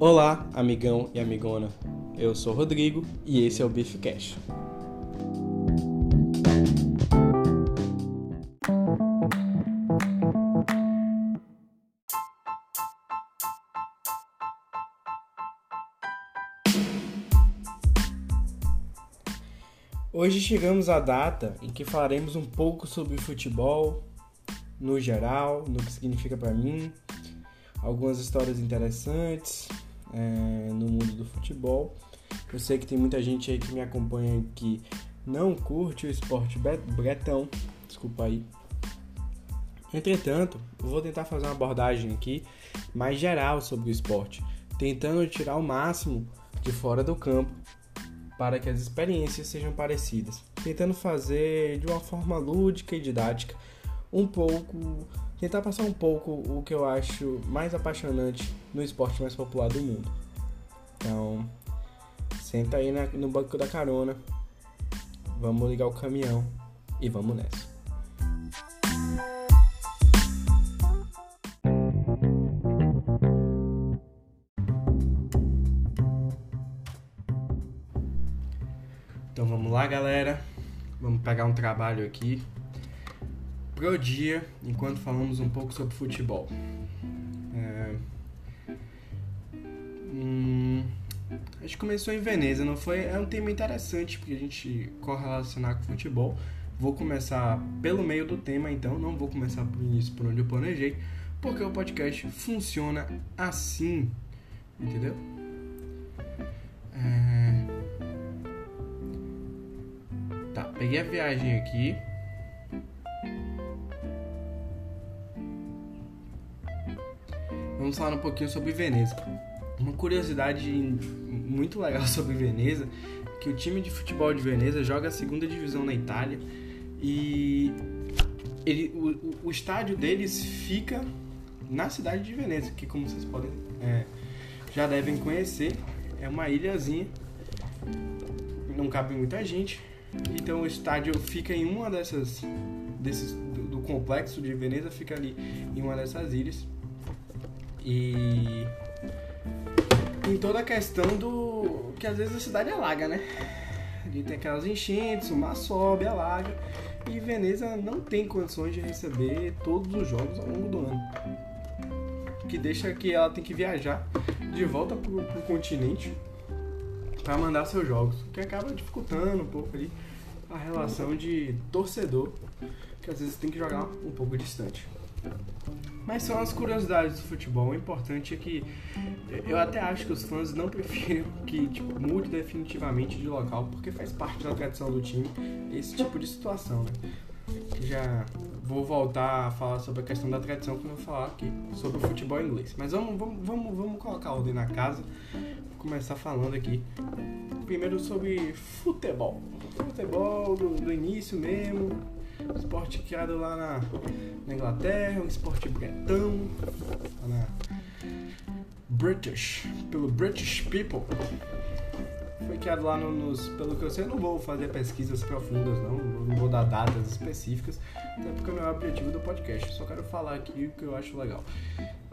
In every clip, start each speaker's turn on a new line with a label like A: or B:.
A: Olá, amigão e amigona. Eu sou Rodrigo e esse é o Beef Cash. Hoje chegamos à data em que falaremos um pouco sobre futebol no geral, no que significa para mim, algumas histórias interessantes é, no mundo do futebol. Eu sei que tem muita gente aí que me acompanha que não curte o esporte bretão, desculpa aí. Entretanto, vou tentar fazer uma abordagem aqui mais geral sobre o esporte, tentando tirar o máximo de fora do campo para que as experiências sejam parecidas, tentando fazer de uma forma lúdica e didática um pouco tentar passar um pouco o que eu acho mais apaixonante no esporte mais popular do mundo. Então, senta aí na, no banco da carona, vamos ligar o caminhão e vamos nessa. Então vamos lá, galera. Vamos pegar um trabalho aqui pro dia, enquanto falamos um pouco sobre futebol. É... Hum... A gente começou em Veneza, não foi? É um tema interessante porque a gente correlacionar com futebol. Vou começar pelo meio do tema, então não vou começar por início por onde eu planejei, porque o podcast funciona assim, entendeu? É... Tá, peguei a viagem aqui. Vamos falar um pouquinho sobre Veneza. Uma curiosidade muito legal sobre Veneza é que o time de futebol de Veneza joga a segunda divisão na Itália e ele, o, o estádio deles fica na cidade de Veneza, que como vocês podem é, já devem conhecer, é uma ilhazinha, não cabe muita gente, então o estádio fica em uma dessas desses do, do complexo de Veneza, fica ali em uma dessas ilhas. E em toda a questão do que às vezes a cidade alaga, né? Ali tem aquelas enchentes, o mar sobe, alaga. E Veneza não tem condições de receber todos os jogos ao longo do ano. Que deixa que ela tem que viajar de volta pro, pro continente para mandar seus jogos. O que acaba dificultando um pouco ali a relação de torcedor, que às vezes tem que jogar um pouco distante. Mas são as curiosidades do futebol. O importante é que eu até acho que os fãs não preferem que tipo, mude definitivamente de local, porque faz parte da tradição do time esse tipo de situação, né? Já vou voltar a falar sobre a questão da tradição quando eu falar aqui sobre o futebol inglês. Mas vamos, vamos, vamos, vamos colocar ordem na casa. Vou começar falando aqui primeiro sobre futebol. Futebol do, do início mesmo, esporte criado lá na, na Inglaterra, um esporte bretão, na British, pelo British People. Foi criado lá no, nos. Pelo que eu sei, eu não vou fazer pesquisas profundas, não. Não vou dar datas específicas, até porque não é o objetivo do podcast. Só quero falar aqui o que eu acho legal.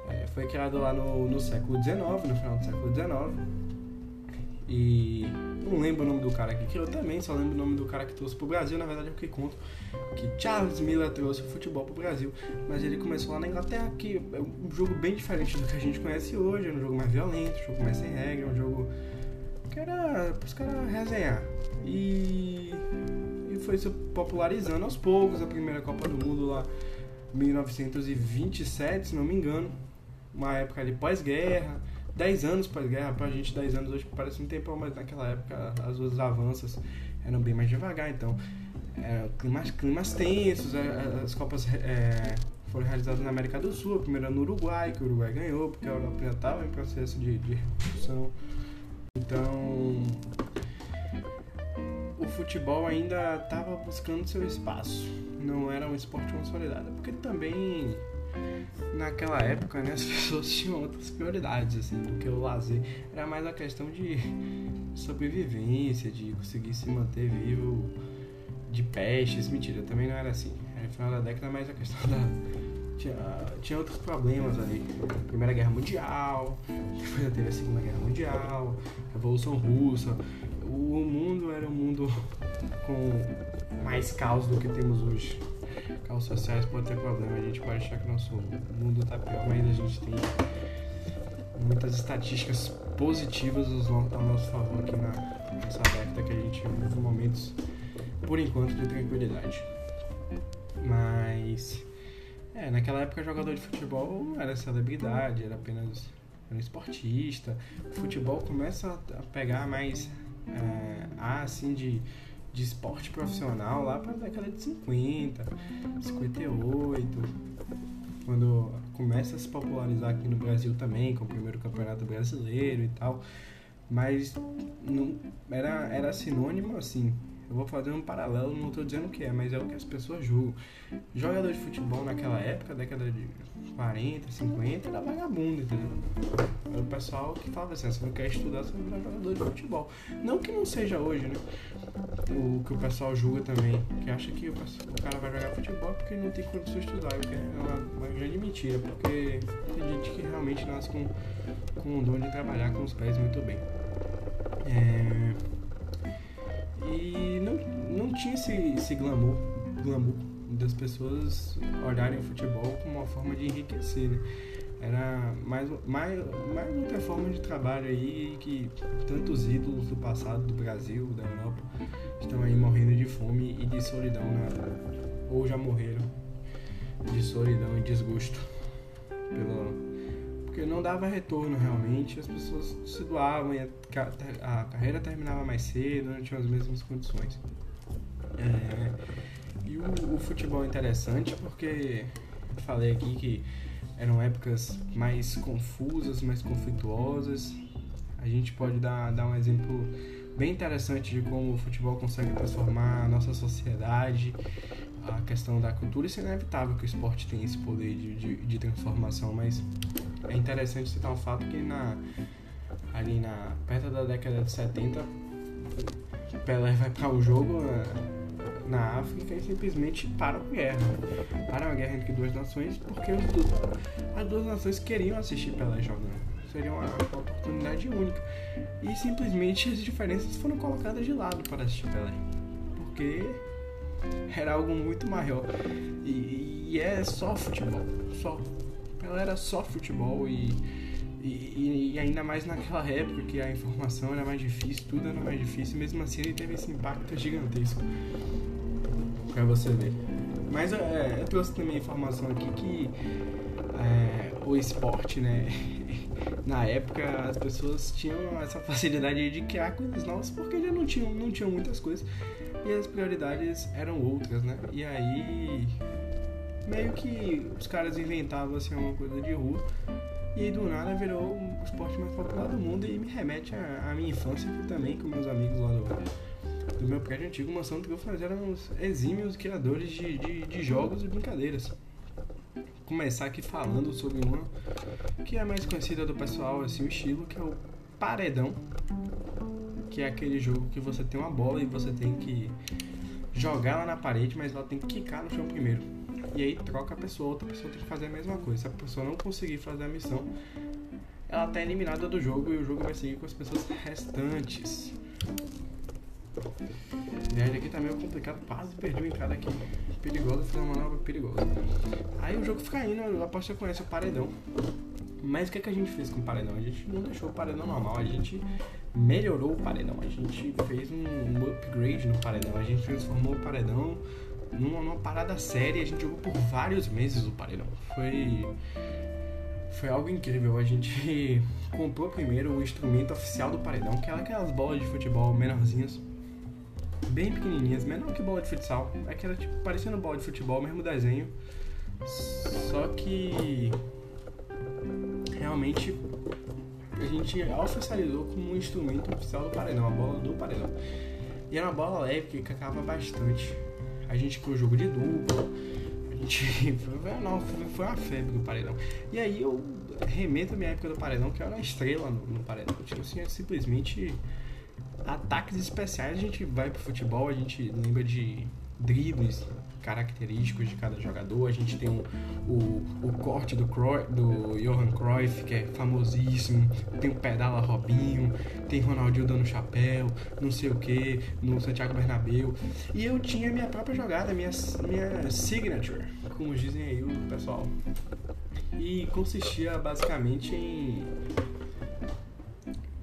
A: É, foi criado lá no, no século XIX, no final do século XIX e não lembro o nome do cara que criou também, só lembro o nome do cara que trouxe pro Brasil. Na verdade, é o que conto que Charles Miller trouxe o futebol pro Brasil. Mas ele começou lá na Inglaterra, que é um jogo bem diferente do que a gente conhece hoje. É um jogo mais violento, um jogo mais sem regra, um jogo que era pros caras resenhar. E, e foi se popularizando aos poucos. A primeira Copa do Mundo lá, 1927, se não me engano. Uma época ali pós-guerra 10 anos pós-guerra, pra gente 10 anos hoje parece um tempo, mas naquela época as os avanços eram bem mais devagar, então é, climas, climas tensos, é, as Copas é, foram realizadas na América do Sul, a primeira no Uruguai, que o Uruguai ganhou, porque a Europa ainda estava em processo de, de reconstrução. Então o futebol ainda estava buscando seu espaço, não era um esporte consolidado, porque também naquela época, né, as pessoas tinham outras prioridades, assim, do que o lazer. Era mais a questão de sobrevivência, de conseguir se manter vivo de pestes. Mentira, também não era assim. Era no final da década, mais a questão da, tinha, tinha outros problemas ali. Primeira Guerra Mundial, depois teve a Segunda Guerra Mundial, Revolução Russa. O mundo era um mundo com mais caos do que temos hoje. Caos sociais pode ter problema, a gente pode achar que nosso mundo tá pior, mas a gente tem muitas estatísticas positivas ao nosso favor aqui na, nessa década que a gente vive momentos, por enquanto, de tranquilidade. Mas é, naquela época jogador de futebol não era celebridade, era apenas um esportista. O futebol começa a pegar mais é, assim de, de esporte profissional lá para a década de 50, 58, quando começa a se popularizar aqui no Brasil também, com o primeiro campeonato brasileiro e tal. Mas não, era, era sinônimo assim eu vou fazer um paralelo, não estou dizendo o que é, mas é o que as pessoas julgam. Jogador de futebol naquela época, década de 40, 50, era vagabundo, entendeu? Era o pessoal que falava assim, você não quer estudar, você vai virar jogador de futebol. Não que não seja hoje, né? O que o pessoal julga também, que acha que o, o cara vai jogar futebol porque não tem condição de estudar, o que é uma, uma grande mentira, porque tem gente que realmente nasce com, com o dom de trabalhar com os pés muito bem. É... E não, não tinha esse, esse glamour, glamour das pessoas olharem o futebol como uma forma de enriquecer, né? Era mais, mais, mais outra forma de trabalho aí que tantos ídolos do passado do Brasil, da Europa, estão aí morrendo de fome e de solidão, né? ou já morreram de solidão e desgosto pelo, porque não dava retorno realmente, as pessoas se doavam e a, carreira terminava mais cedo, não tinham as mesmas condições. É, e o, o, futebol é interessante porque falei aqui que eram épocas mais confusas, mais conflituosas. A gente pode dar, dar um exemplo bem interessante de como o futebol consegue transformar a nossa sociedade, a questão da cultura. Isso é inevitável que o esporte tenha esse poder de, de, de transformação, mas é interessante citar um fato que na, ali na, perto da década de 70, Pelé vai para um jogo na, na África e simplesmente para a guerra. Para uma guerra entre duas nações, porque as duas nações queriam assistir Pelé jogando. Seria uma, uma oportunidade única. E simplesmente as diferenças foram colocadas de lado para assistir Pelé. Porque era algo muito maior. E, e é só futebol. Só ela era só futebol e, e, e, ainda mais naquela época que a informação era mais difícil, tudo era mais difícil, mesmo assim ele teve esse impacto gigantesco para você ver. Mas é, eu trouxe também a informação aqui que é, o esporte, né? Na época as pessoas tinham essa facilidade de criar coisas novas porque já não tinham, não tinham muitas coisas e as prioridades eram outras, né? E aí meio que os caras inventavam assim uma coisa de rua e do nada virou o esporte mais popular do mundo e me remete à, minha infância que também com meus amigos lá do, do meu prédio antigo, Santa que eu fazia uns exímios criadores de, de, de jogos e brincadeiras. Começar aqui falando sobre uma que é mais conhecida do pessoal, assim, o estilo, que é o paredão, que é aquele jogo que você tem uma bola e você tem que jogar ela na parede, mas ela tem que quicar no chão primeiro e aí troca a pessoa, outra pessoa tem que fazer a mesma coisa. Se a pessoa não conseguir fazer a missão, ela tá eliminada do jogo e o jogo vai seguir com as pessoas restantes. Viagem aqui tá meio complicado, quase perdi uma entrada aqui perigosa, fiz uma manobra perigosa. Aí o jogo fica indo, eu aposto conhece o paredão. Mas o que, é que a gente fez com o paredão? A gente não deixou o paredão normal, a gente melhorou o paredão, a gente fez um, um upgrade no paredão, a gente transformou o paredão numa, numa parada séria. A gente jogou por vários meses o paredão. Foi foi algo incrível. A gente comprou primeiro o instrumento oficial do paredão, que é aquelas bolas de futebol menorzinhas, bem pequenininhas, menor que bola de futsal. Aquela tipo parecendo bola de futebol, mesmo desenho. Só que realmente a gente oficializou como um instrumento oficial do paredão, a bola do paredão. E era uma bola leve que cacava bastante a gente criou jogo de dupla, a gente. Não, foi uma febre do paredão. E aí eu remeto a minha época do paredão, que eu era uma estrela no, no paredão. Tipo assim, é simplesmente ataques especiais. A gente vai pro futebol, a gente lembra de dribles, característicos de cada jogador. A gente tem o, o, o corte do, Croy, do Johan Cruyff, que é famosíssimo. Tem o Pedala Robinho, tem Ronaldinho dando chapéu, não sei o que, no Santiago Bernabéu. E eu tinha minha própria jogada, minha, minha signature, como dizem aí o pessoal. E consistia basicamente em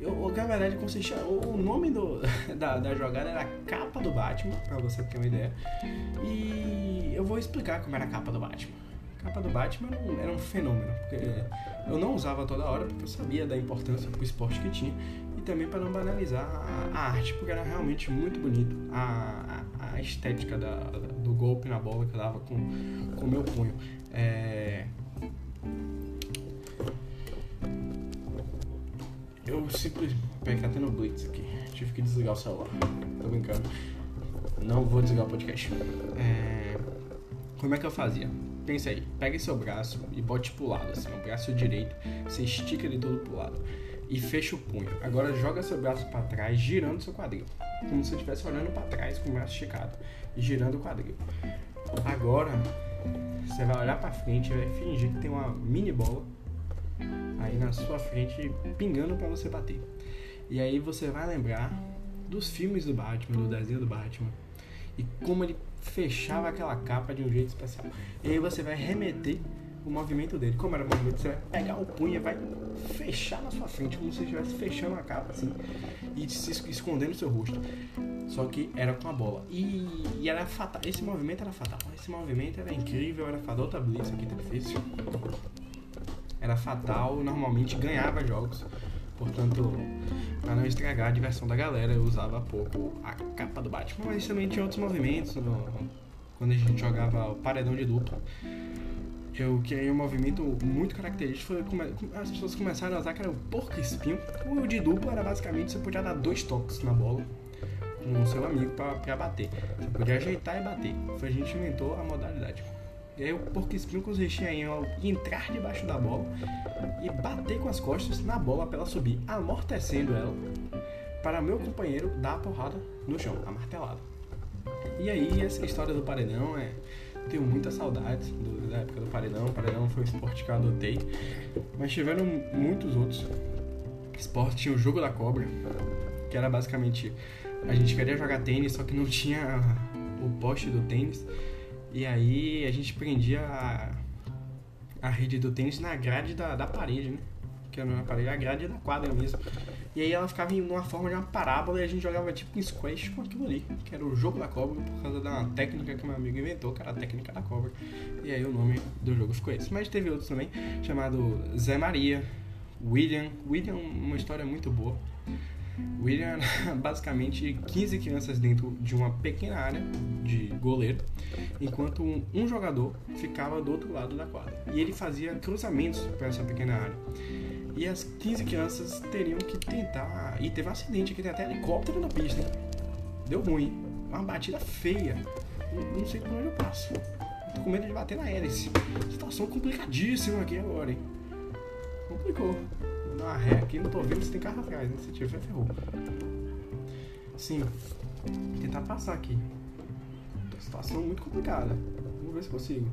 A: eu, na verdade consistia. O nome do, da, da jogada era capa do Batman, pra você ter uma ideia. E eu vou explicar como era a capa do Batman. A capa do Batman era um, era um fenômeno, porque eu não usava toda hora, porque eu sabia da importância pro esporte que tinha, e também para não banalizar a, a, arte, porque era realmente muito bonito. A, a, a estética da, do golpe na bola que eu dava com o meu punho. É, Eu simplesmente. Peraí, tá tendo blitz aqui. Tive que desligar o celular. Tô brincando. Não vou desligar o podcast. É... Como é que eu fazia? Pensa aí, pega seu braço e bote pro lado, assim, o braço direito, você estica ele todo pro lado e fecha o punho. Agora joga seu braço para trás, girando seu quadril, como se você estivesse olhando para trás com o braço esticado e girando o quadril. Agora você vai olhar para frente e vai fingir que tem uma mini bola aí na sua frente pingando para você bater. E aí você vai lembrar dos filmes do Batman, do desenho do Batman e como ele fechava aquela capa de um jeito especial. E aí você vai remeter o movimento dele. Como era o movimento? Você vai pegar o punho e vai fechar na sua frente, como se estivesse fechando a capa assim e se escondendo o seu rosto. Só que era com a bola. E, e era fatal. Esse movimento era fatal. Esse movimento era incrível, era fatal. Outra blitz tá difícil era fatal, normalmente ganhava jogos. Portanto, para não estragar a diversão da galera, eu usava pouco a capa do Batman. Mas também tinha outros movimentos. Quando a gente jogava o paredão de dupla, eu criei um movimento muito característico. As pessoas começaram a usar que era o porco espinho. O de dupla era basicamente você podia dar dois toques na bola com o seu amigo para bater. Você podia ajeitar e bater. Foi a gente inventou a modalidade. E aí o porco espinho consistia em entrar debaixo da bola e bater com as costas na bola para ela subir, amortecendo ela, para meu companheiro dar a porrada no chão, a martelada. E aí essa história do paredão é. Tenho muitas saudades do, da época do paredão. O paredão foi um esporte que eu adotei. Mas tiveram muitos outros esportes. Tinha o jogo da cobra, que era basicamente. A gente queria jogar tênis, só que não tinha o poste do tênis. E aí a gente prendia a, a rede do tênis na grade da, da parede, né? Que era na parede, a grade da quadra mesmo. E aí ela ficava em uma forma de uma parábola e a gente jogava tipo em squash com aquilo ali, que era o jogo da cobra, por causa da técnica que meu amigo inventou, que era a técnica da cobra. E aí o nome do jogo ficou esse. Mas teve outros também, chamado Zé Maria, William. William, uma história muito boa. William era basicamente 15 crianças dentro de uma pequena área de goleiro, enquanto um, jogador ficava do outro lado da quadra. E ele fazia cruzamentos para essa pequena área. E as 15 crianças teriam que tentar. E teve um acidente aqui, tem até helicóptero na pista? Deu ruim. Uma batida feia. Não, não sei por onde eu passo. Tô com medo de bater na hélice. Situação complicadíssima aqui agora, hein? Complicou dar uma ré aqui, não tô vendo se tem carro atrás, né? Se tiver, ferrou. Sim, vou tentar passar aqui. Situação muito complicada. Vamos ver se consigo.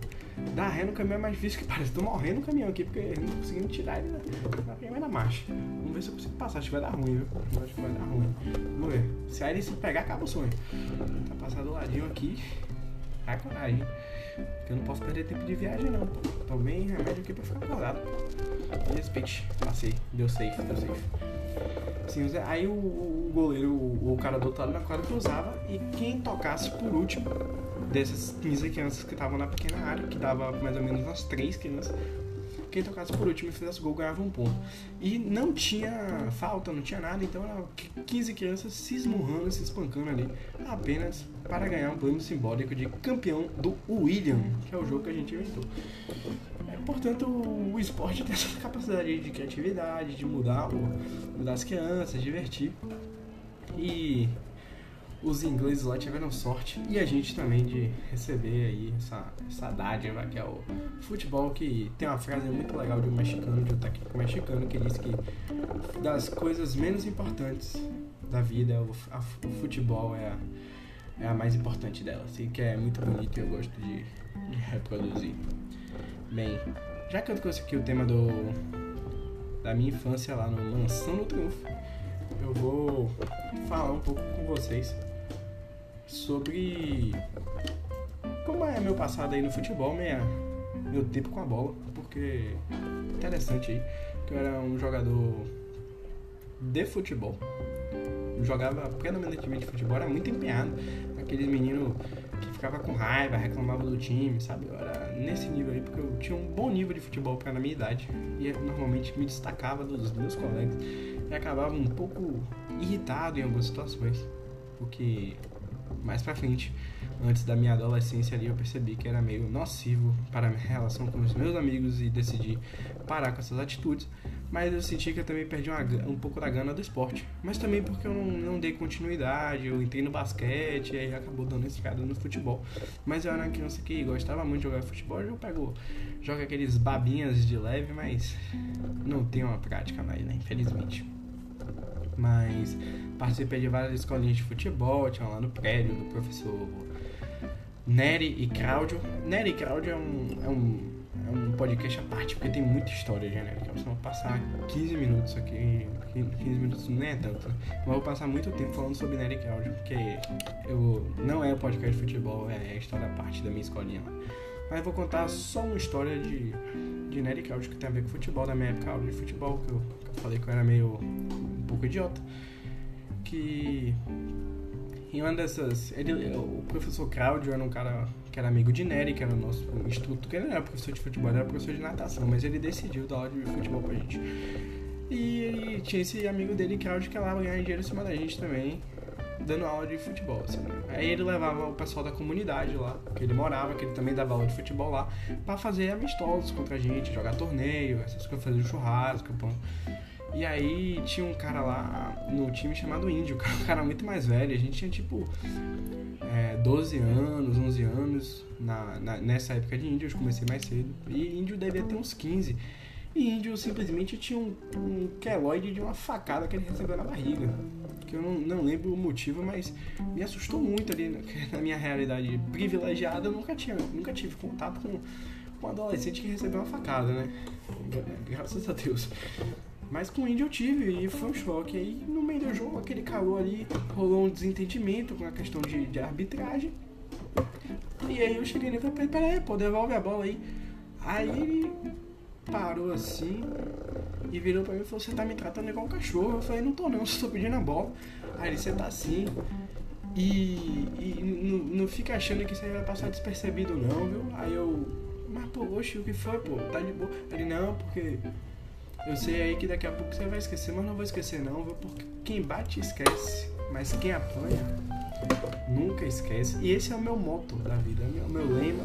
A: Dar ré no caminhão é mais difícil que parece. Tô morrendo no caminhão aqui porque não tô conseguindo tirar ele na primeira marcha. Vamos ver se eu consigo passar. Acho que vai dar ruim, viu? Acho que vai dar ruim. Vamos ver. Se a se pegar, acaba o sonho. Tá passar do ladinho aqui. Vai coragem. Porque eu não posso perder tempo de viagem, não. Tomei remédio aqui pra ficar acordado. Respeite. Passei. Deu safe, deu safe. Sim, aí o, o goleiro, o, o, cara do outro lado da quadra cruzava e quem tocasse por último dessas 15 crianças que estavam na pequena área, que dava mais ou menos umas 3 crianças, quem tocasse por último e fizesse gol ganhava um ponto. E não tinha falta, não tinha nada, então eram 15 crianças se esmurrando, se espancando ali, apenas para ganhar um prêmio simbólico de campeão do William, que é o jogo que a gente inventou. É, portanto, o esporte tem essa capacidade de criatividade, de mudar, mudar as crianças, divertir. E os ingleses lá tiveram sorte e a gente também de receber aí essa, essa dádiva que é o futebol que tem uma frase muito legal de um mexicano, de um técnico mexicano que diz que das coisas menos importantes da vida o, a, o futebol é a, é a mais importante dela. Sei que é muito bonito e eu gosto de, de reproduzir. Bem, já que eu trouxe aqui o tema do da minha infância lá no Mansão do Triunfo, eu vou falar um pouco com vocês sobre como é meu passado aí no futebol, minha, meu tempo com a bola, porque interessante aí que eu era um jogador de futebol. Eu jogava predominantemente futebol, era muito empenhado. Aqueles meninos que ficava com raiva, reclamava do time, sabe? Eu era nesse nível aí porque eu tinha um bom nível de futebol para na minha idade e normalmente me destacava dos meus colegas e acabava um pouco irritado em algumas situações, porque mais para frente antes da minha adolescência ali, eu percebi que era meio nocivo para a minha relação com os meus amigos e decidi parar com essas atitudes. Mas eu senti que eu também perdi uma, um pouco da gana do esporte. Mas também porque eu não, não dei continuidade, eu entrei no basquete e aí acabou dando escada no futebol. Mas eu era uma criança que gostava muito de jogar futebol, eu pego, jogo aqueles babinhas de leve, mas não tenho uma prática mais, né? Infelizmente mas participei de várias escolinhas de futebol, tinha lá no prédio do professor Nery e Cláudio. Nery e Cláudio é um, é um, é um podcast à parte, porque tem muita história genérica. Eu vou passar 15 minutos aqui, 15 minutos não é tanto, né? mas vou passar muito tempo falando sobre Nery e Cláudio, porque eu, não é o podcast de futebol, é a história à parte da minha escolinha lá. Mas vou contar só uma história de, de Nery Cláudio que tem a ver com futebol, da minha época de futebol, que eu, que eu falei que eu era meio um pouco idiota. Que em uma dessas. Ele, o professor Cláudio era um cara que era amigo de Nery, que era o nosso instrutor, que ele não era professor de futebol, ele era professor de natação, mas ele decidiu dar aula de futebol pra gente. E ele tinha esse amigo dele, Cláudio, que lá ganhar dinheiro em cima da gente também, dando aula de futebol. Assim, né? Aí ele levava o pessoal da comunidade lá, que ele morava, que ele também dava aula de futebol lá, para fazer amistosos contra a gente, jogar torneio, essas coisas, fazer churrasco, pão. E aí tinha um cara lá no time chamado Índio, um cara muito mais velho. A gente tinha tipo é, 12 anos, 11 anos na, na, nessa época de Índio. Eu comecei mais cedo. E Índio devia ter uns 15. E Índio simplesmente tinha um, um queloide de uma facada que ele recebeu na barriga. Que eu não, não lembro o motivo, mas me assustou muito ali na minha realidade privilegiada. Eu nunca, tinha, nunca tive contato com um adolescente que recebeu uma facada, né? Graças a Deus. Mas com o Indy eu tive e foi um choque. Aí no meio do jogo, aquele calor ali, rolou um desentendimento com a questão de, de arbitragem. E aí eu cheguei nele e falei, peraí, pô, devolve a bola aí. Aí ele parou assim e virou pra mim e falou, você tá me tratando igual um cachorro. Eu falei, não tô não, só tô pedindo a bola. Aí ele, você tá assim. E, e não, fica achando que você vai passar despercebido não, viu? Aí eu, mas pô, oxe, o que foi, pô? Tá de boa. Ele, não, porque eu sei aí que daqui a pouco você vai esquecer, mas não vou esquecer não, viu? Porque quem bate esquece, mas quem apanha nunca esquece. E esse é o meu moto da vida, é o meu, lema.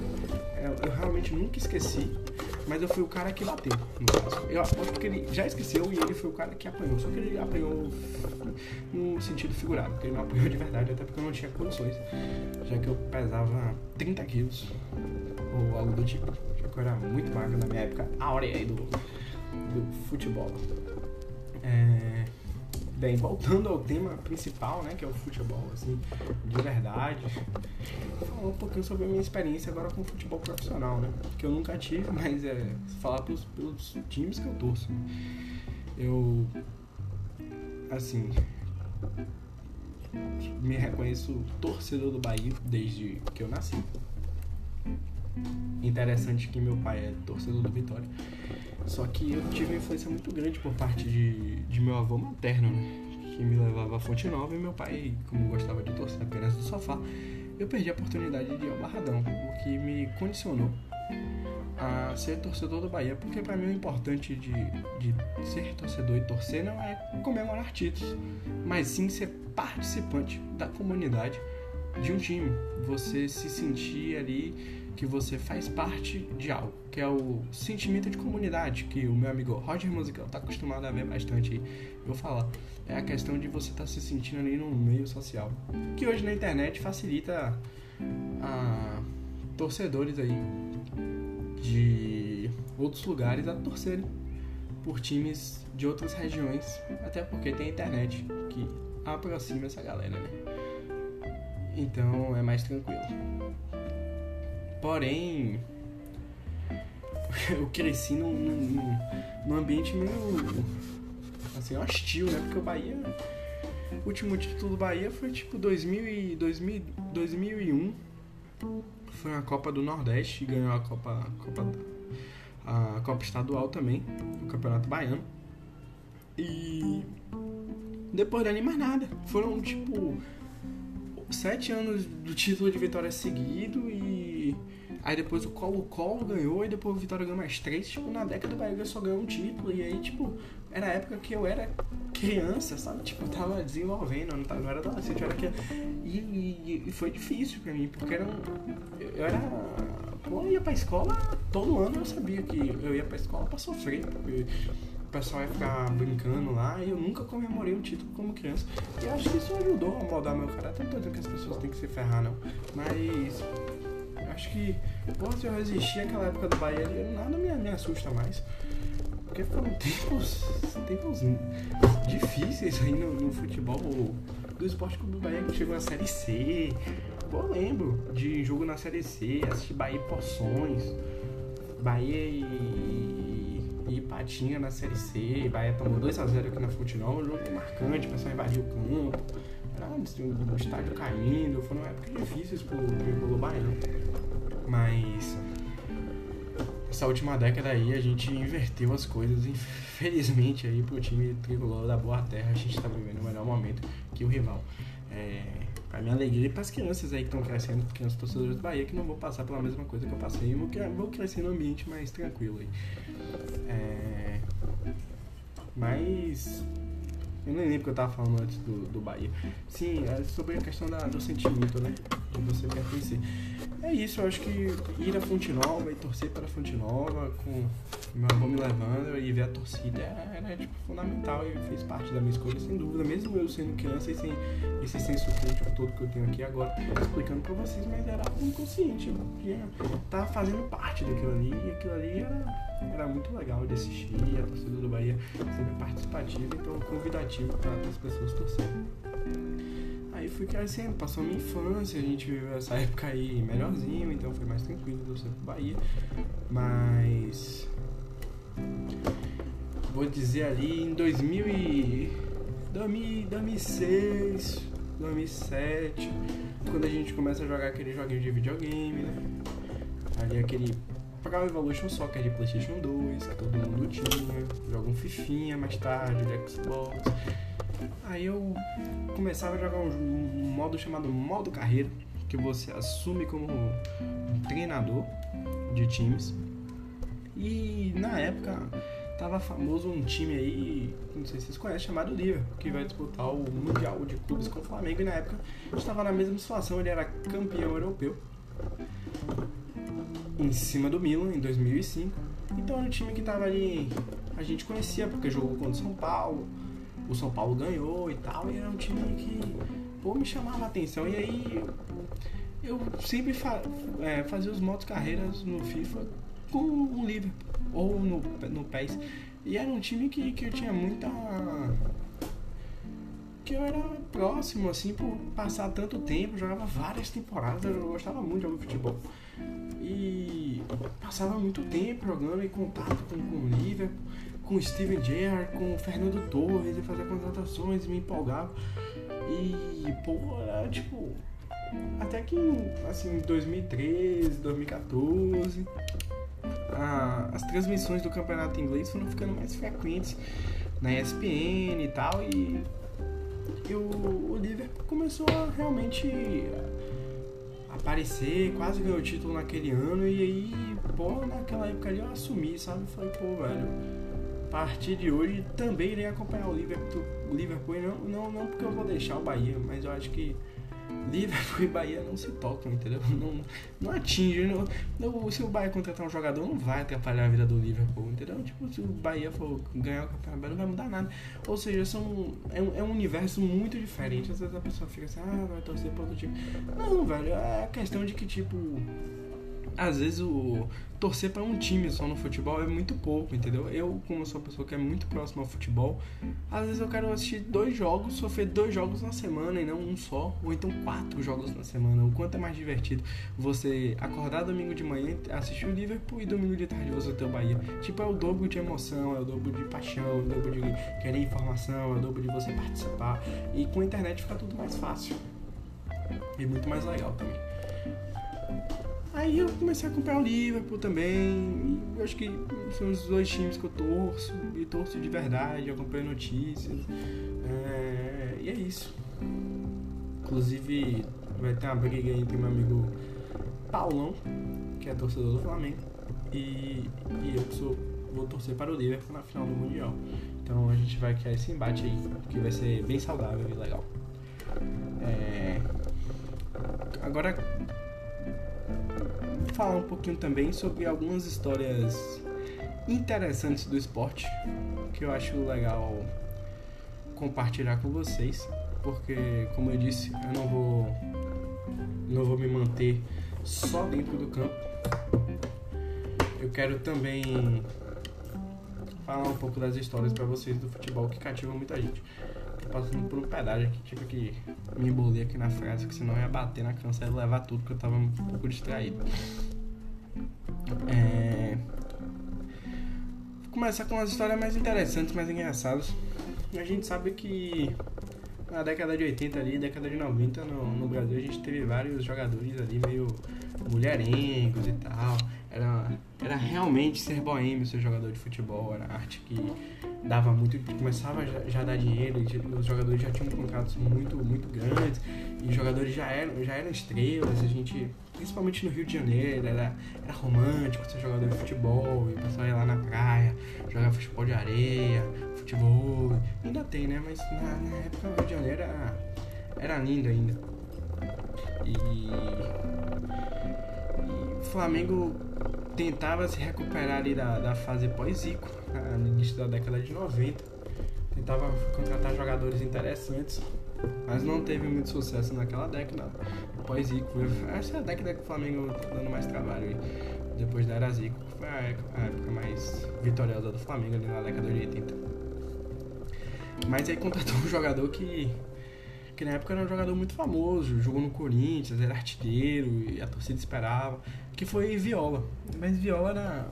A: É, eu realmente nunca esqueci, mas eu fui o cara que bateu, no caso. Eu aposto que ele já esqueceu e ele foi o cara que apanhou. Só que ele apanhou no sentido figurado, porque ele não apanhou de verdade, até porque eu não tinha condições, já que eu pesava 30 quilos ou algo do tipo. Já que eu era muito magro na minha época áurea aí do do futebol. É... Bem, voltando ao tema principal, né, que é o futebol, assim, de verdade, falar um pouquinho sobre a minha experiência agora com o futebol profissional, né, que eu nunca tive, mas é falar pelos, pelos times que eu torço. Eu, assim, me reconheço torcedor do Bahia desde que eu nasci. Interessante que meu pai é torcedor do Vitória. Só que eu tive uma influência muito grande por parte de, de meu avô materno, né? Que me levava a Fonte Nova e meu pai, como gostava de torcer apenas do sofá, eu perdi a oportunidade de ir ao Barradão, o que me condicionou a ser torcedor do Bahia, porque para mim o importante de, de ser torcedor e torcer não é comemorar títulos, mas sim ser participante da comunidade de um time. Você se sentir ali que você faz parte de algo, que é o sentimento de comunidade, que o meu amigo Roger Musical está acostumado a ver bastante eu falar. É a questão de você estar tá se sentindo ali no meio social, que hoje na internet facilita a torcedores aí de outros lugares a torcerem por times de outras regiões, até porque tem a internet que aproxima essa galera, né? Então é mais tranquilo. Porém, eu cresci num, num, num ambiente meio assim, hostil, né? Porque o Bahia. O último título do Bahia foi tipo 2000 e 2000, 2001. Foi a Copa do Nordeste, ganhou a Copa, a Copa, a Copa Estadual também, o Campeonato Baiano. E depois dali mais nada. Foram tipo sete anos do título de vitória seguido e aí depois o Colo-Colo ganhou e depois o Vitória ganhou mais três. Tipo, na década do Bahia só ganhou um título e aí, tipo, era a época que eu era criança, sabe? Tipo, eu tava desenvolvendo, não, tava, não era adolescente, eu era criança. E, e, e, foi difícil pra mim, porque era um, eu era. Pô, eu ia pra escola, todo ano eu sabia que eu ia pra escola pra sofrer, porque o pessoal ia ficar brincando lá e eu nunca comemorei um título como criança. E acho que isso ajudou a moldar meu caráter. Não tô dizendo que as pessoas têm que se ferrar, não. Mas acho que, se eu resistir àquela época do Bahia, nada me, me assusta mais. Porque foram tempos, tempos difíceis aí no, no futebol do Esporte Clube do Bahia que chegou na Série C. Eu lembro de jogo na Série C, assistir Bahia e Poções, Bahia e e Patinha na Série C. Bahia tomou 2x0 aqui na Nova, um jogo marcante, o pessoal invadiu o campo. O estádio caindo. Foram épocas difíceis pro tricolor baiano. Mas essa última década aí a gente inverteu as coisas. Infelizmente aí pro time tricolor da Boa Terra a gente tá vivendo o melhor momento que o rival. É, pra minha alegria e pras crianças aí que estão crescendo, crianças torcedoras do Bahia, que não vou passar pela mesma coisa que eu passei, vou, vou crescer no ambiente mais tranquilo aí. É, mas eu nem lembro o que eu tava falando antes do, do Bahia. Sim, é sobre a questão da, do sentimento, né? De você pertencer. É isso, eu acho que ir à Fonte Nova e torcer para a Fonte Nova, com meu avô me levando e ver a torcida era, era tipo, fundamental e fez parte da minha escolha, sem dúvida. Mesmo eu sendo criança e sem esse senso crítico todo que eu tenho aqui agora, explicando para vocês, mas era inconsciente. Eu ia, tava fazendo parte daquilo ali e aquilo ali era era muito legal de assistir, a torcida do Bahia sempre participativa, então convidativa para as pessoas torcerem. Aí fui crescendo, passou a minha infância, a gente viveu essa época aí melhorzinho, então foi mais tranquilo torcer pro Bahia. Mas vou dizer ali em 2000 e 2006, 2007, quando a gente começa a jogar aquele joguinho de videogame, né? Ali aquele Pro Evolution Soccer de Playstation 2, que todo mundo tinha, joga um Fifinha mais tarde, de Xbox. Aí eu começava a jogar um, modo chamado modo carreira, que você assume como um treinador de times. E na época tava famoso um time aí, não sei se vocês conhecem, chamado Liverpool, que vai disputar o Mundial de Clubes com o Flamengo. E na época estava na mesma situação, ele era campeão europeu em cima do Milan em 2005. Então era um time que tava ali, a gente conhecia porque jogou contra o São Paulo. O São Paulo ganhou e tal, e era um time que pô, me chamava a atenção. E aí eu sempre fa é, fazia os modos carreiras no FIFA com o Liverpool ou no, no PES. E era um time que, que eu tinha muita. que eu era próximo, assim, por passar tanto tempo, jogava várias temporadas, eu gostava muito de jogar futebol. E passava muito tempo jogando em contato com, com o Liverpool, com o Steven Gerrard, com o Fernando Torres, e fazia contratações, me empolgava. E, pô, era tipo. Até que, assim, em 2013, 2014, a, as transmissões do campeonato inglês foram ficando mais frequentes na ESPN e tal, e, e o, o Liverpool começou a realmente aparecer, quase ganhou o título naquele ano e aí, pô, naquela época ali eu assumi, sabe? Falei, pô, velho, a partir de hoje também irei acompanhar o Liverpool, Liverpool não, não, não porque eu vou deixar o Bahia, mas eu acho que Liverpool e Bahia não se tocam, entendeu? Não, não atinge. Não, não, se o Bahia contratar um jogador, não vai atrapalhar a vida do Liverpool, entendeu? Tipo, se o Bahia for ganhar o campeonato, não vai mudar nada. Ou seja, são, é, um, é um universo muito diferente. Às vezes a pessoa fica assim, ah, vai torcer para outro time. Não, velho, é questão de que, tipo, às vezes o torcer para um time só no futebol é muito pouco, entendeu? Eu, como sou uma pessoa que é muito próxima ao futebol, às vezes eu quero assistir dois jogos, sofrer dois jogos na semana e não um só, ou então quatro jogos na semana. O quanto é mais divertido você acordar domingo de manhã, assistir o Liverpool e domingo de tarde você ter o Bahia. Tipo, é o dobro de emoção, é o dobro de paixão, é o dobro de querer informação, é o dobro de você participar. E com a internet fica tudo mais fácil. E muito mais legal também. Aí eu comecei a acompanhar o Liverpool também. eu acho que são os dois times que eu torço. E torço de verdade, acompanho notícias. É, e é isso. Inclusive, vai ter uma briga entre meu amigo Paulão, que é torcedor do Flamengo, e, e eu que sou, vou torcer para o Liverpool na final do Mundial. Então a gente vai criar esse embate aí, que vai ser bem saudável e legal. É, agora falar um pouquinho também sobre algumas histórias interessantes do esporte que eu acho legal compartilhar com vocês, porque como eu disse, eu não vou não vou me manter só dentro do campo. Eu quero também falar um pouco das histórias para vocês do futebol que cativam muita gente. Tô passando por um pedágio aqui, tive que me embolir aqui na frase, que senão ia bater na cancela e levar tudo, porque eu tava um pouco distraído. É... Vou começar com as histórias mais interessantes, mais engraçadas. A gente sabe que na década de 80 ali, década de 90 no, no Brasil a gente teve vários jogadores ali meio mulherengos e tal. Era, era realmente ser boêmio ser jogador de futebol, era arte que dava muito, começava já, a dar dinheiro, os jogadores já tinham contratos muito, muito grandes, e os jogadores já eram, já eram estrelas, a gente, principalmente no Rio de Janeiro, era, era romântico ser jogador de futebol, e o pessoal ia lá na praia, jogar futebol de areia, futebol, ainda tem, né? Mas na, na época o Rio de Janeiro era, era lindo ainda. E, Flamengo tentava se recuperar ali da, da fase pós-Zico, no início da década de 90. Tentava contratar jogadores interessantes, mas não teve muito sucesso naquela década. Pós-Zico, essa é a década que o Flamengo tá dando mais trabalho. Depois da era Zico, foi a época mais vitoriosa do Flamengo ali na década de 80. Mas aí contratou um jogador que que na época era um jogador muito famoso, jogou no Corinthians, era artilheiro e a torcida esperava, que foi Viola. Mas Viola era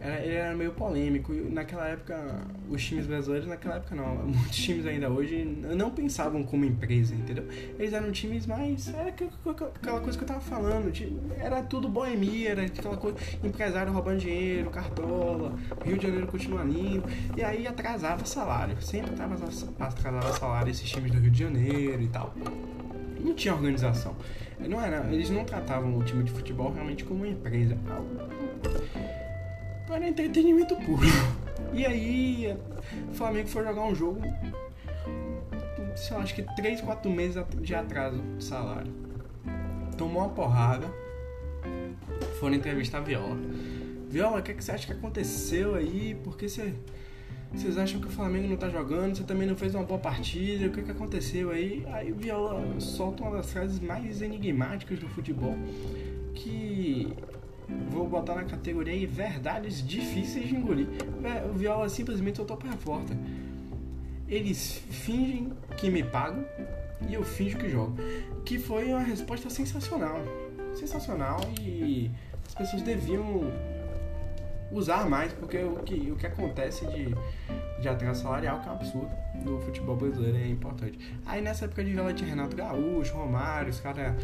A: era, ele era meio polêmico. E naquela época, os times brasileiros, naquela época não, muitos times ainda hoje não pensavam como empresa, entendeu? Eles eram times mais. Era aquela coisa que eu tava falando, era tudo boemia, era aquela coisa, empresário roubando dinheiro, cartola, Rio de Janeiro continua lindo, e aí atrasava salário, sempre atrasava salário esses times do Rio de Janeiro e tal. Não tinha organização. Não era, eles não tratavam o time de futebol realmente como uma empresa era entretenimento puro. E aí, o Flamengo foi jogar um jogo, sei lá, acho que 3, 4 meses de atraso de salário. Tomou uma porrada, foram entrevistar a Viola. Viola, o que, é que você acha que aconteceu aí? Porque você, vocês acham que o Flamengo não tá jogando? Você também não fez uma boa partida? O que, é que aconteceu aí? Aí o Viola solta uma das frases mais enigmáticas do futebol. Que Vou botar na categoria aí verdades difíceis de engolir. O Viola simplesmente soltou pra porta. Eles fingem que me pagam e eu finjo que jogo. Que foi uma resposta sensacional. Sensacional e as pessoas deviam usar mais, porque o que, o que acontece de, de atraso salarial, que é um absurdo, no futebol brasileiro é importante. Aí nessa época de Viola tinha Renato Gaúcho, Romário, os caras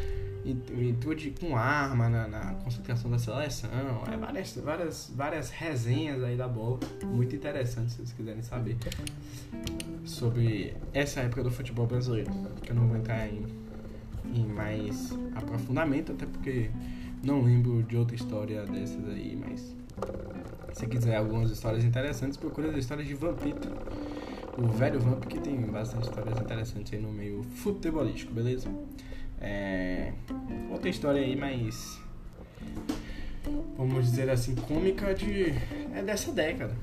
A: entrou de, com arma na, na, concentração da seleção. É várias, várias, várias resenhas aí da bola. Muito interessante se vocês quiserem saber sobre essa época do futebol brasileiro. Que eu não vou entrar em, em mais aprofundamento, até porque não lembro de outra história dessas aí, mas se quiser algumas histórias interessantes, procure as histórias de Vampito. O velho Vamp que tem bastante histórias interessantes aí no meio futebolístico, beleza? É, outra história aí mais. Vamos dizer assim, cômica de. É dessa década.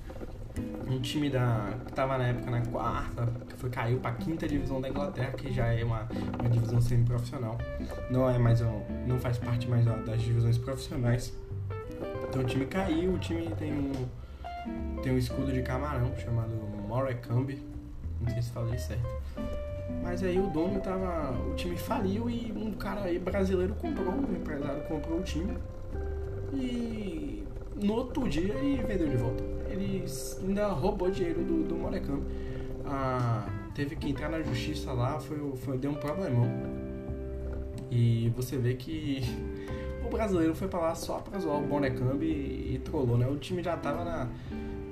A: um time da que tava na época na quarta, que foi caiu para quinta divisão da Inglaterra, que já é uma, uma divisão semi-profissional. Não é mais um, não faz parte mais das divisões profissionais. Então o time caiu, o time tem um tem um escudo de camarão chamado Morecambe. Não sei se falei certo. Mas aí o dono tava. O time faliu e um cara aí brasileiro comprou, um empresário comprou o time. E no outro dia ele vendeu de volta. Ele ainda roubou dinheiro do, do Morecambe. Ah, teve que entrar na justiça lá, foi, foi, deu um problemão. E você vê que o brasileiro foi pra lá só pra zoar o Morecambe e, e trollou, né? O time já tava na,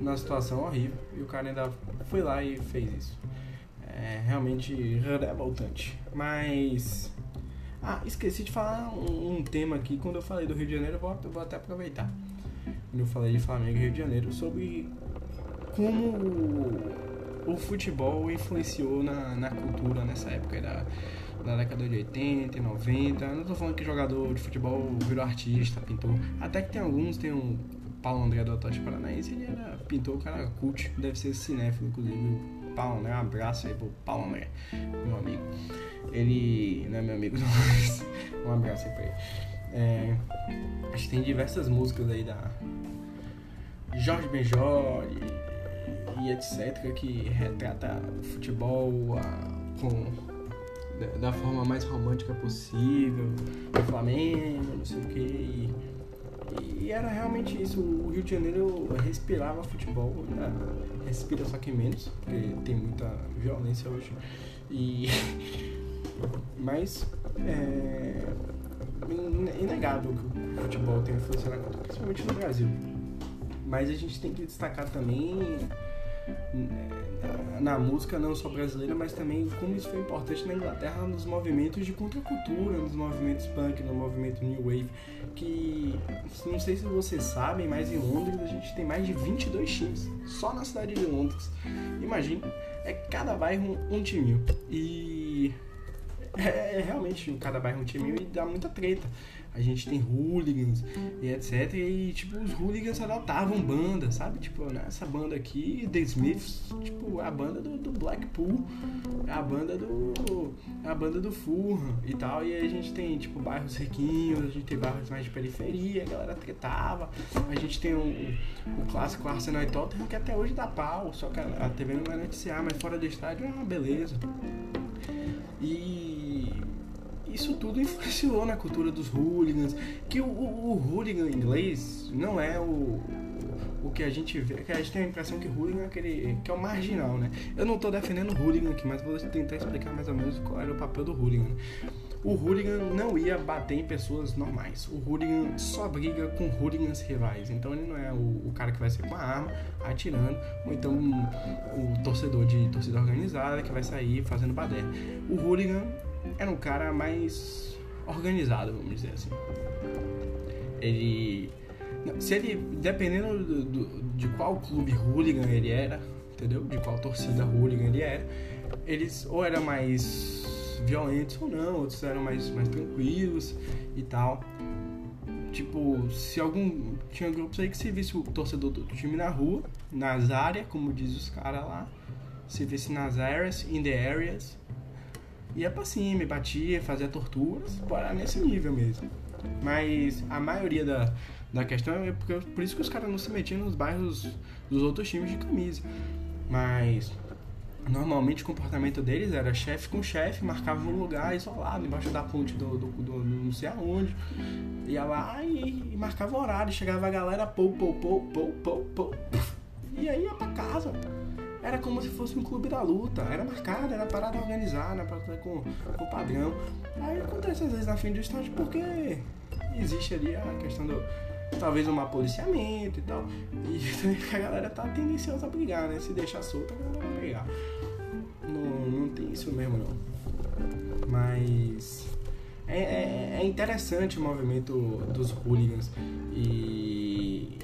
A: na situação horrível e o cara ainda foi lá e fez isso. É realmente revoltante. Mas. Ah, esqueci de falar um, um, tema aqui. Quando eu falei do Rio de Janeiro, eu vou, eu vou até aproveitar. Quando eu falei de Flamengo e Rio de Janeiro, sobre como o, o futebol influenciou na, na cultura nessa época da, da década de 80, 90. Não tô falando que jogador de futebol virou artista, pintor. Até que tem alguns, tem um Paulo André do Atlético Paranaense, ele era pintor, cara cult, deve ser cinéfilo, inclusive. Paulo André, um abraço aí pro Paulo André, meu amigo. Ele não é meu amigo, não, mas um abraço aí pra ele. É, que tem diversas músicas aí da Jorge Benjor e, e etc. que retrata o futebol a, com da, da, forma mais romântica possível, Flamengo, não sei o que. E, e era realmente isso. O Rio de Janeiro respirava futebol, né? respira só que menos, porque tem muita violência hoje. E mas é inegável que o futebol tem influência na cultura, principalmente no Brasil. Mas a gente tem que destacar também na música não só brasileira, mas também como isso foi importante na Inglaterra nos movimentos de contracultura, nos movimentos punk, no movimento new wave, que não sei se vocês sabem, mas em Londres a gente tem mais de 22 times, só na cidade de Londres. Imagina, é cada bairro um time. E é, é realmente cada bairro um time e dá muita treta a gente tem hooligans e etc. E tipo, os hooligans adotavam banda, sabe? Tipo, nessa banda aqui, The Smiths, tipo, a banda do, do Blackpool, a banda do. a banda do Fulham e tal. E aí a gente tem, tipo, bairros riquinhos, a gente tem bairros mais de periferia, a galera tretava. A gente tem o um, um clássico Arsenal e Tottenham que até hoje dá pau, só que a, a TV não vai noticiar, mas fora do estádio é uma beleza. E isso tudo influenciou na cultura dos hooligans. Que o, o, o hooligan inglês não é o, o que a gente vê, que a gente tem a impressão que hooligan é aquele que é o marginal, né? Eu não estou defendendo o hooligan aqui, mas vou tentar explicar mais ou menos qual era o papel do hooligan. O hooligan não ia bater em pessoas normais. O hooligan só briga com hooligans rivais. Então ele não é o, o cara que vai ser com a arma atirando, ou então o um, um torcedor de torcida organizada que vai sair fazendo badé. O hooligan era um cara mais organizado, vamos dizer assim. Ele. Se ele. Dependendo do, do, de qual clube hooligan ele era, entendeu? De qual torcida hooligan ele era, eles ou eram mais violentos ou não, outros eram mais, mais tranquilos e tal. Tipo, se algum. Tinha grupos aí que se visse o torcedor do time na rua, nas áreas, como diz os caras lá, se visse nas áreas, in the areas, ia pra cima, batia, fazia torturas, nesse nível mesmo. Mas a maioria da, da questão é porque, por isso que os caras não se metiam nos bairros dos outros times de camisa. Mas normalmente o comportamento deles era chefe com chefe, marcava um lugar isolado, embaixo da ponte do, do, do, do não sei aonde. Ia lá e, e marcava horário, chegava a galera, pou, pou, pou, pou, pou, pou, e aí ia pra casa era como se fosse um clube da luta. Era marcado, era parada organizada, parada com, com padrão. Aí acontece às vezes na frente do estádio porque existe ali a questão do talvez um policiamento e tal. E também a galera tá tendenciosa a brigar, né? Se deixar solta, a galera vai brigar. Não, não tem isso mesmo não. Mas é, é, é interessante o movimento dos hooligans e,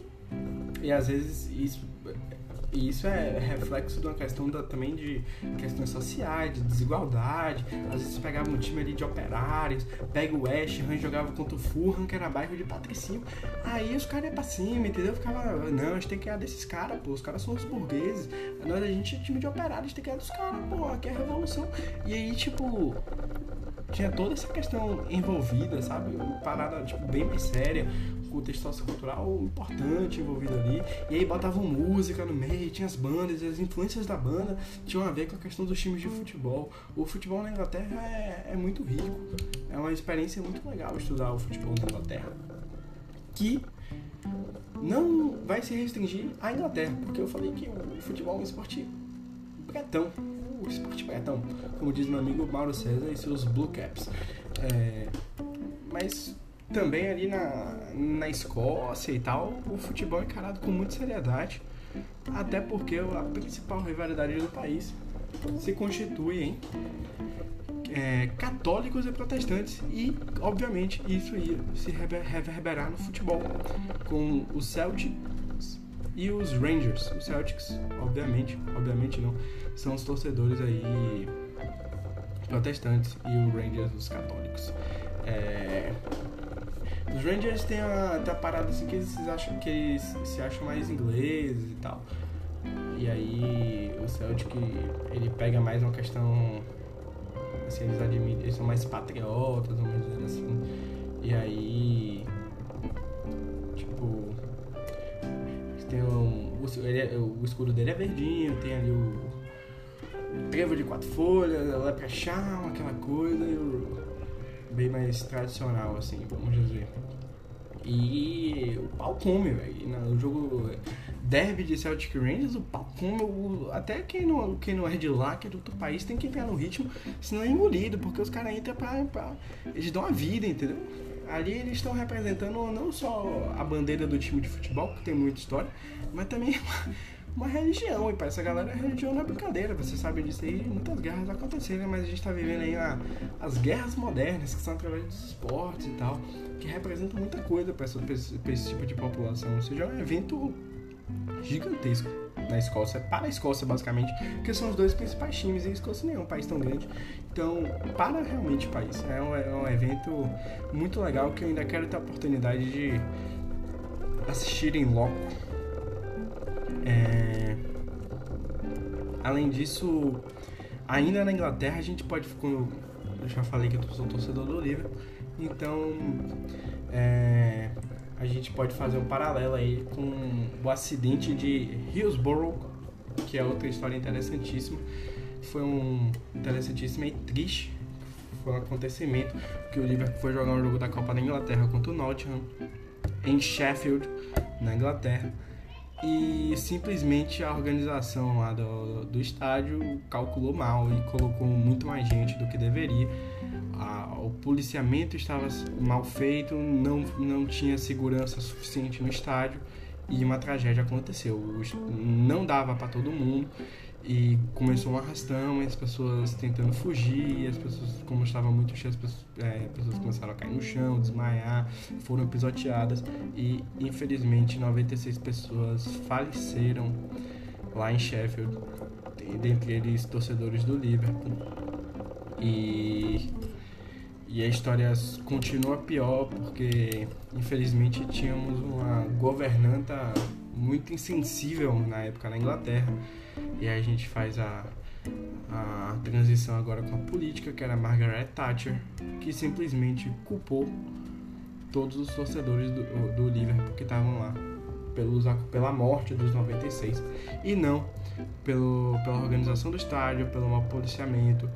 A: e às vezes isso E isso é reflexo de uma questão da, também de questões sociais, de desigualdade. Às vezes pegava um time ali de operários, pega o West Ham jogava contra o Fulham, que era bairro de Patricinho. Aí os caras iam pra cima, entendeu? Ficava, não, a gente tem que ganhar desses caras, pô. Os caras são os burgueses. Nós, a gente é time de operários, a gente tem que ganhar dos caras, pô. Aqui é a revolução. E aí, tipo, tinha toda essa questão envolvida, sabe? Uma parada tipo, bem mais séria, contexto sociocultural importante envolvido ali. E aí botavam música no meio, tinha as bandas, as influências da banda tinham a ver com a questão dos times de futebol. O futebol na Inglaterra é, é muito rico, é uma experiência muito legal estudar o futebol na Inglaterra. Que não vai se restringir à Inglaterra, porque eu falei que o futebol é um esporte bretão, o esporte bretão, como diz meu amigo Mauro César e seus Blue Caps. É, mas também ali na, na Escócia e tal, o futebol é encarado com muita seriedade, até porque a principal rivalidade do país se constitui em é, católicos e protestantes e, obviamente, isso ia se reverberar no futebol, com o Celtic e os Rangers. Os Celtics, obviamente, obviamente não, são os torcedores aí protestantes e o Rangers os católicos. É... Os Rangers têm a, têm a parada assim que eles acham que eles se acham mais ingleses e tal. E aí o Celtic ele pega mais uma questão assim, eles eles são mais patriotas, vamos dizer assim. E aí tipo tem um, o, ele é, o escudo dele é verdinho, tem ali o trevo de quatro folhas, leprechaun, aquela coisa, bem mais tradicional, assim, vamos dizer. E o pau come, velho. No jogo derby de Celtic Rangers, o pau come. O, até quem não, quem não é de lá, que é do outro país, tem que entrar no ritmo, senão é engolido, porque os caras entram pra, pra. Eles dão a vida, entendeu? Ali eles estão representando não só a bandeira do time de futebol, que tem muita história, mas também uma religião. E para essa galera, a religião não é brincadeira. Você sabe disso aí, muitas guerras aconteceram, mas a gente está vivendo aí a, as guerras modernas, que são através dos esportes e tal, que representam muita coisa para esse, esse tipo de população. Ou seja, é um evento gigantesco na Escócia, para a Escócia basicamente, que são os dois principais times, e a Escócia nem é um país tão grande, então para realmente o país. É um, é um evento muito legal que eu ainda quero ter a oportunidade de assistir em loco é... Além disso, ainda na Inglaterra a gente pode. Como eu já falei que eu sou torcedor do Liverpool, então é... a gente pode fazer um paralelo aí com o acidente de Hillsborough, que é outra história interessantíssima. Foi um interessantíssimo e triste. Foi um acontecimento que o Liverpool foi jogar um jogo da Copa da Inglaterra contra o Nottingham em Sheffield, na Inglaterra e simplesmente a organização lá do, do estádio calculou mal e colocou muito mais gente do que deveria. A, o policiamento estava mal feito, não, não tinha segurança suficiente no estádio e uma tragédia aconteceu. Não dava para todo mundo e começou um arrastão, as pessoas tentando fugir, as pessoas, como estava muito cheio, as pessoas, é, pessoas começaram a cair no chão, desmaiar, foram pisoteadas e infelizmente 96 pessoas faleceram lá em Sheffield, dentre eles torcedores do Liverpool. E, e a história continua pior porque infelizmente tínhamos uma governanta muito insensível na época na Inglaterra e aí a gente faz a, a transição agora com a política, que era Margaret Thatcher, que simplesmente culpou todos os torcedores do, do Liverpool que estavam lá pelos, pela morte dos 96 e não pelo, pela organização do estádio, pelo mau policiamento,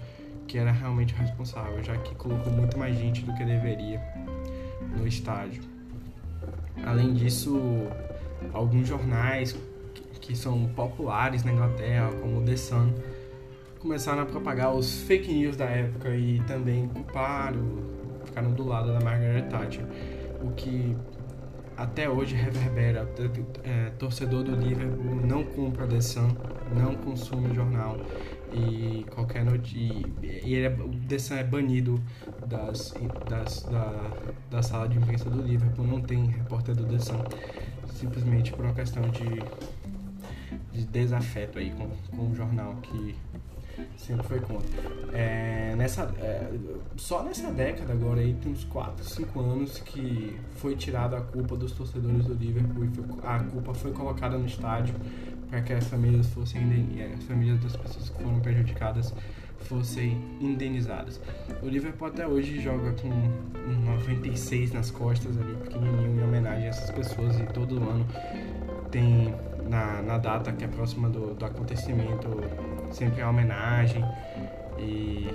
A: que era realmente responsável, já que colocou muito mais gente do que deveria no estádio. Além disso, alguns jornais que são populares na Inglaterra, como The Sun, começaram a propagar os fake news da época e também culparam, ficaram do lado da Margaret Thatcher, o que até hoje reverbera. É, torcedor do Liverpool não compra The Sun, não consome jornal e qualquer notícia. E ele é, o The Sun é banido das, das, da, da sala de imprensa do Liverpool, não tem repórter do The Sun, simplesmente por uma questão de de desafeto aí com, com o jornal que sempre foi contra. É, nessa, é, só nessa década agora aí tem uns 4, 5 anos que foi tirada a culpa dos torcedores do Liverpool e foi, a culpa foi colocada no estádio para que as famílias fossem as famílias das pessoas que foram prejudicadas fossem indenizadas. O Liverpool até hoje joga com um 96 nas costas ali, pequenininho, em homenagem a essas pessoas e todo ano tem na, na data que é próxima do, do acontecimento sempre a homenagem e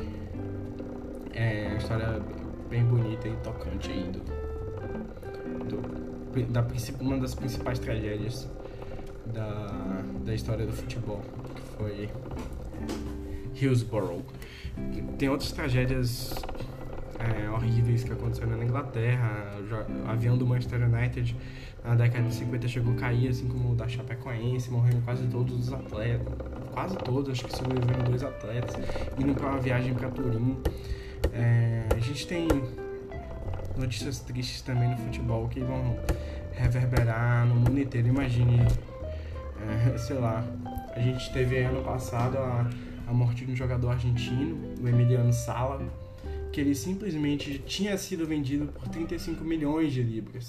A: é uma história bem bonita e tocante aí do, do da, uma das principais tragédias da, da história do futebol, que foi Hillsborough. Tem outras tragédias é, horríveis que aconteceram na Inglaterra. O avião do Manchester United na década de 50 chegou a cair, assim como o da Chapecoense, morrendo quase todos os atletas. Quase todos, acho que sobreviveram dois atletas, indo para uma viagem para Turim. É, a gente tem notícias tristes também no futebol que vão reverberar no mundo inteiro. Imagine, é, sei lá, a gente teve ano passado a, a morte de um jogador argentino, o Emiliano Sala, que ele simplesmente tinha sido vendido por 35 milhões de libras.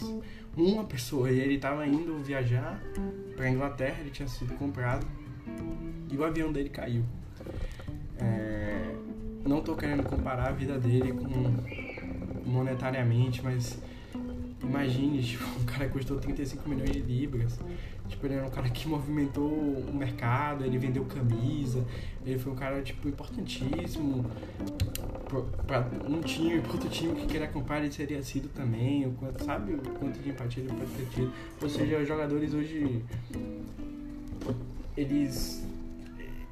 A: Uma pessoa, e ele estava indo viajar para Inglaterra, ele tinha sido comprado e o avião dele caiu. É, não estou querendo comparar a vida dele com monetariamente, mas imagine, tipo, um cara custou 35 milhões de libras. Tipo, ele era um cara que movimentou o mercado, ele vendeu camisa, ele foi um cara, tipo, importantíssimo para um time, para outro time que queria comprar, ele seria sido também, o quanto, sabe o quanto de empatia ele pode ter tido. Ou seja, os jogadores hoje, eles,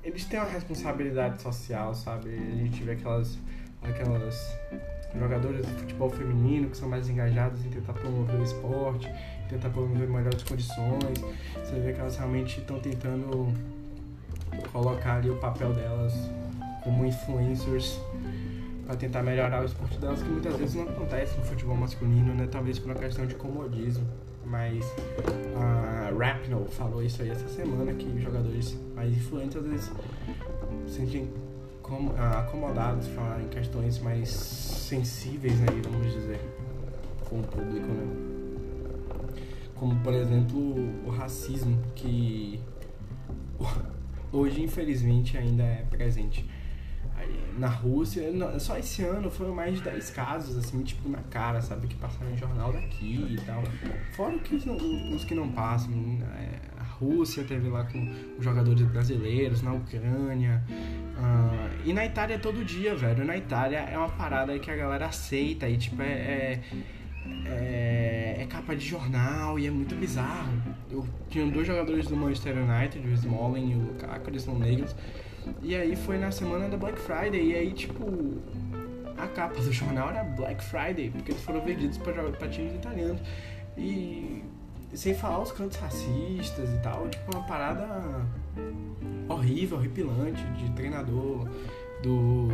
A: eles têm uma responsabilidade social, sabe? A gente vê aquelas, aquelas jogadores de futebol feminino que são mais engajados em tentar promover o esporte, tentar promover melhores condições. Você vê que elas realmente estão tentando colocar ali o papel delas como influencers para tentar melhorar o esporte delas, que muitas vezes não acontece no futebol masculino, né? Talvez por uma questão de comodismo. Mas a Rapinoe falou isso aí essa semana, que jogadores mais influentes às vezes sentem acomodados falar em questões mais sensíveis aí, vamos dizer, com o público, né? Como, por exemplo, o racismo, que hoje, infelizmente, ainda é presente na Rússia. Só esse ano foram mais de 10 casos, assim, tipo, na cara, sabe? Que passaram em jornal daqui e tal. Fora que os, os que não passam. A Rússia teve lá com jogadores brasileiros, na Ucrânia. Uh, e na Itália é todo dia, velho. Na Itália é uma parada que a galera aceita e, tipo, é, é é, é, capa de jornal e é muito bizarro. Eu tinha dois jogadores do Manchester United, o Smalling e o Lukaku, eles são negros. E aí foi na semana da Black Friday. E aí, tipo, a capa do jornal era Black Friday, porque eles foram vendidos para times italianos. E sem falar os cantos racistas e tal, tipo, uma parada horrível, horripilante de treinador do,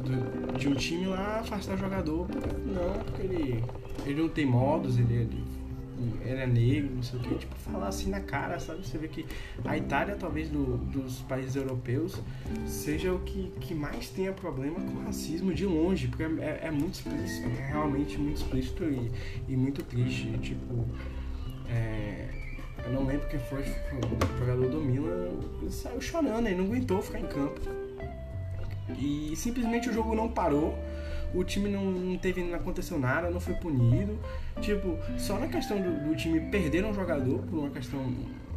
A: do de um time lá afastar jogador. Não, porque ele, ele não tem modos, ele, ele era negro, não sei o que, tipo, falar assim na cara, sabe? Você vê que a Itália, talvez, do, dos países europeus, seja o que, que mais tenha problema com racismo de longe, porque é, é muito explícito, é realmente muito explícito e, e muito triste. Tipo, é, eu não lembro quem foi, o jogador do Milan, ele saiu chorando, ele não aguentou ficar em campo. E simplesmente o jogo não parou o time não, não teve, não aconteceu nada, não foi punido. Tipo, só na questão do, do time perder um jogador por uma questão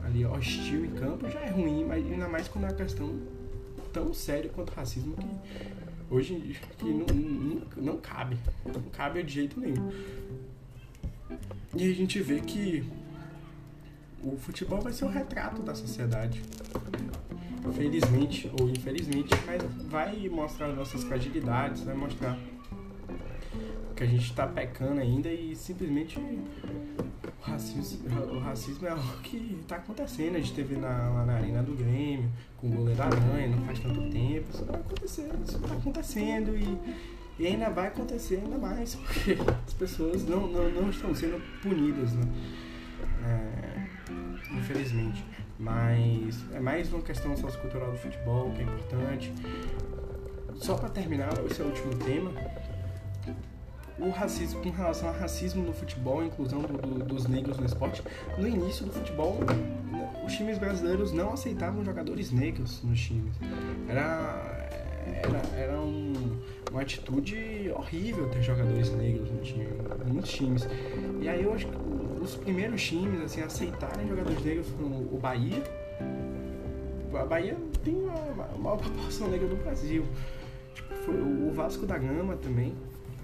A: ali hostil em campo já é ruim, mas ainda mais quando é uma questão tão séria quanto o racismo que hoje que não, não, não cabe. Não cabe de jeito nenhum. E a gente vê que o futebol vai ser o retrato da sociedade. Felizmente ou infelizmente, mas vai mostrar nossas fragilidades, vai mostrar que a gente está pecando ainda e simplesmente o racismo, o racismo é algo que está acontecendo. A gente teve na, lá na arena do Grêmio, com o goleiro Aranha, não faz tanto tempo. Isso vai acontecer, isso está acontecendo e, e ainda vai acontecer ainda mais, porque as pessoas não, não, não estão sendo punidas, né? É, infelizmente. Mas é mais uma questão sociocultural do futebol que é importante. Só para terminar, esse é o último tema. O racismo, com relação ao racismo no futebol, a inclusão do, do, dos negros no esporte, no início do futebol, os times brasileiros não aceitavam jogadores negros nos times. Era, era, era um, uma atitude horrível ter jogadores negros no time, muitos times. E aí eu acho que os primeiros times assim, a aceitarem jogadores negros foram o Bahia. A Bahia tem uma, maior proporção negra do Brasil. Tipo, o Vasco da Gama também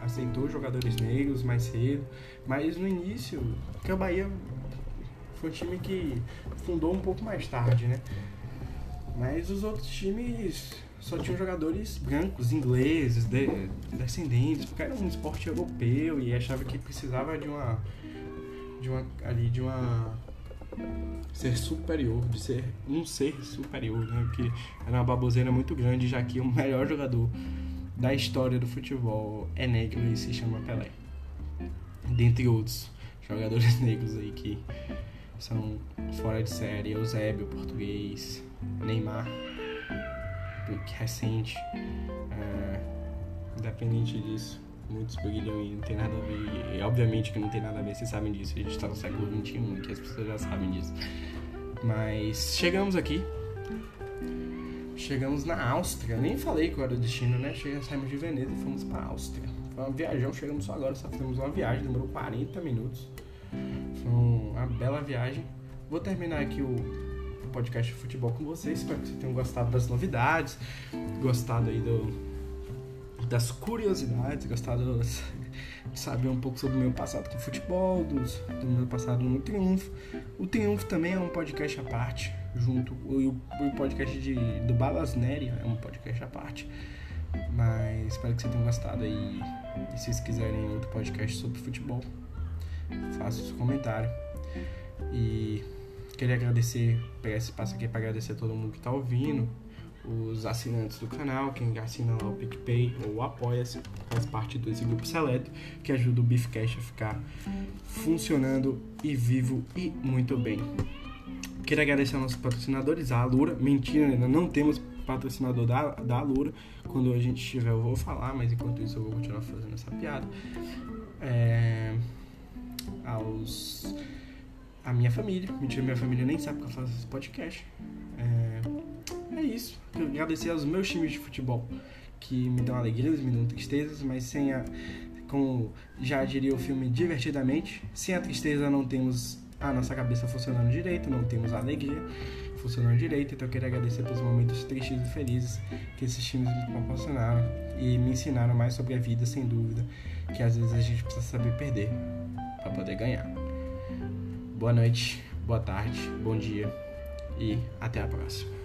A: aceitou jogadores negros mais cedo. Mas no início, que o Bahia foi um time que fundou um pouco mais tarde, né? Mas os outros times só tinham jogadores brancos, ingleses, de, descendentes, porque era um esporte europeu e achava que precisava de uma de uma ali de uma ser superior, de ser um ser superior, né? Que era uma baboseira muito grande, já que o melhor jogador da história do futebol é negro e se chama Pelé. Dentre outros jogadores negros aí que são fora de série, Eusébio, português, Neymar, recente, é, independente disso, muitos brilham e não tem nada a ver, e obviamente que não tem nada a ver, vocês sabem disso, a gente está no século XXI, que as pessoas já sabem disso. Mas chegamos aqui, chegamos na Áustria, nem falei qual era o destino, né? Chegamos, saímos de Veneza e fomos para Áustria. Foi uma viajão, chegamos só agora, só fizemos uma viagem, demorou 40 minutos. Foi uma bela viagem. Vou terminar aqui o podcast de futebol com vocês. Espero que vocês tenham gostado das novidades, gostado aí do, das curiosidades, gostado de saber um pouco sobre o meu passado com futebol, dos, do meu passado no Triunfo. O Triunfo também é um podcast à parte, junto. O, o podcast de, do Balas Neri é um podcast à parte. Mas espero que vocês tenham gostado aí. E se vocês quiserem outro podcast sobre futebol, faça o seu comentário. E queria agradecer, pegar esse espaço aqui para agradecer a todo mundo que está ouvindo, os assinantes do canal, quem assina lá o PicPay ou Apoia-se, faz parte desse grupo seleto que ajuda o Beefcast a ficar funcionando e vivo e muito bem. Queria agradecer aos nossos patrocinadores, a Alura. Mentira, ainda não temos patrocinador da, da Alura. Quando a gente tiver, eu vou falar, mas enquanto isso eu vou continuar fazendo essa piada. É aos a minha família. Mentira, minha família nem sabe que eu faço esse podcast. É, é isso. Eu agradecer aos meus times de futebol que me dão alegrias, me dão tristezas, mas sem a. Como já diria o filme divertidamente, sem a tristeza não temos a nossa cabeça funcionando direito, não temos a alegria funcionando direito. Então eu queria agradecer pelos momentos tristes e felizes que esses times me proporcionaram e me ensinaram mais sobre a vida, sem dúvida, que às vezes a gente precisa saber perder para poder ganhar. Boa noite, boa tarde, bom dia e até a próxima.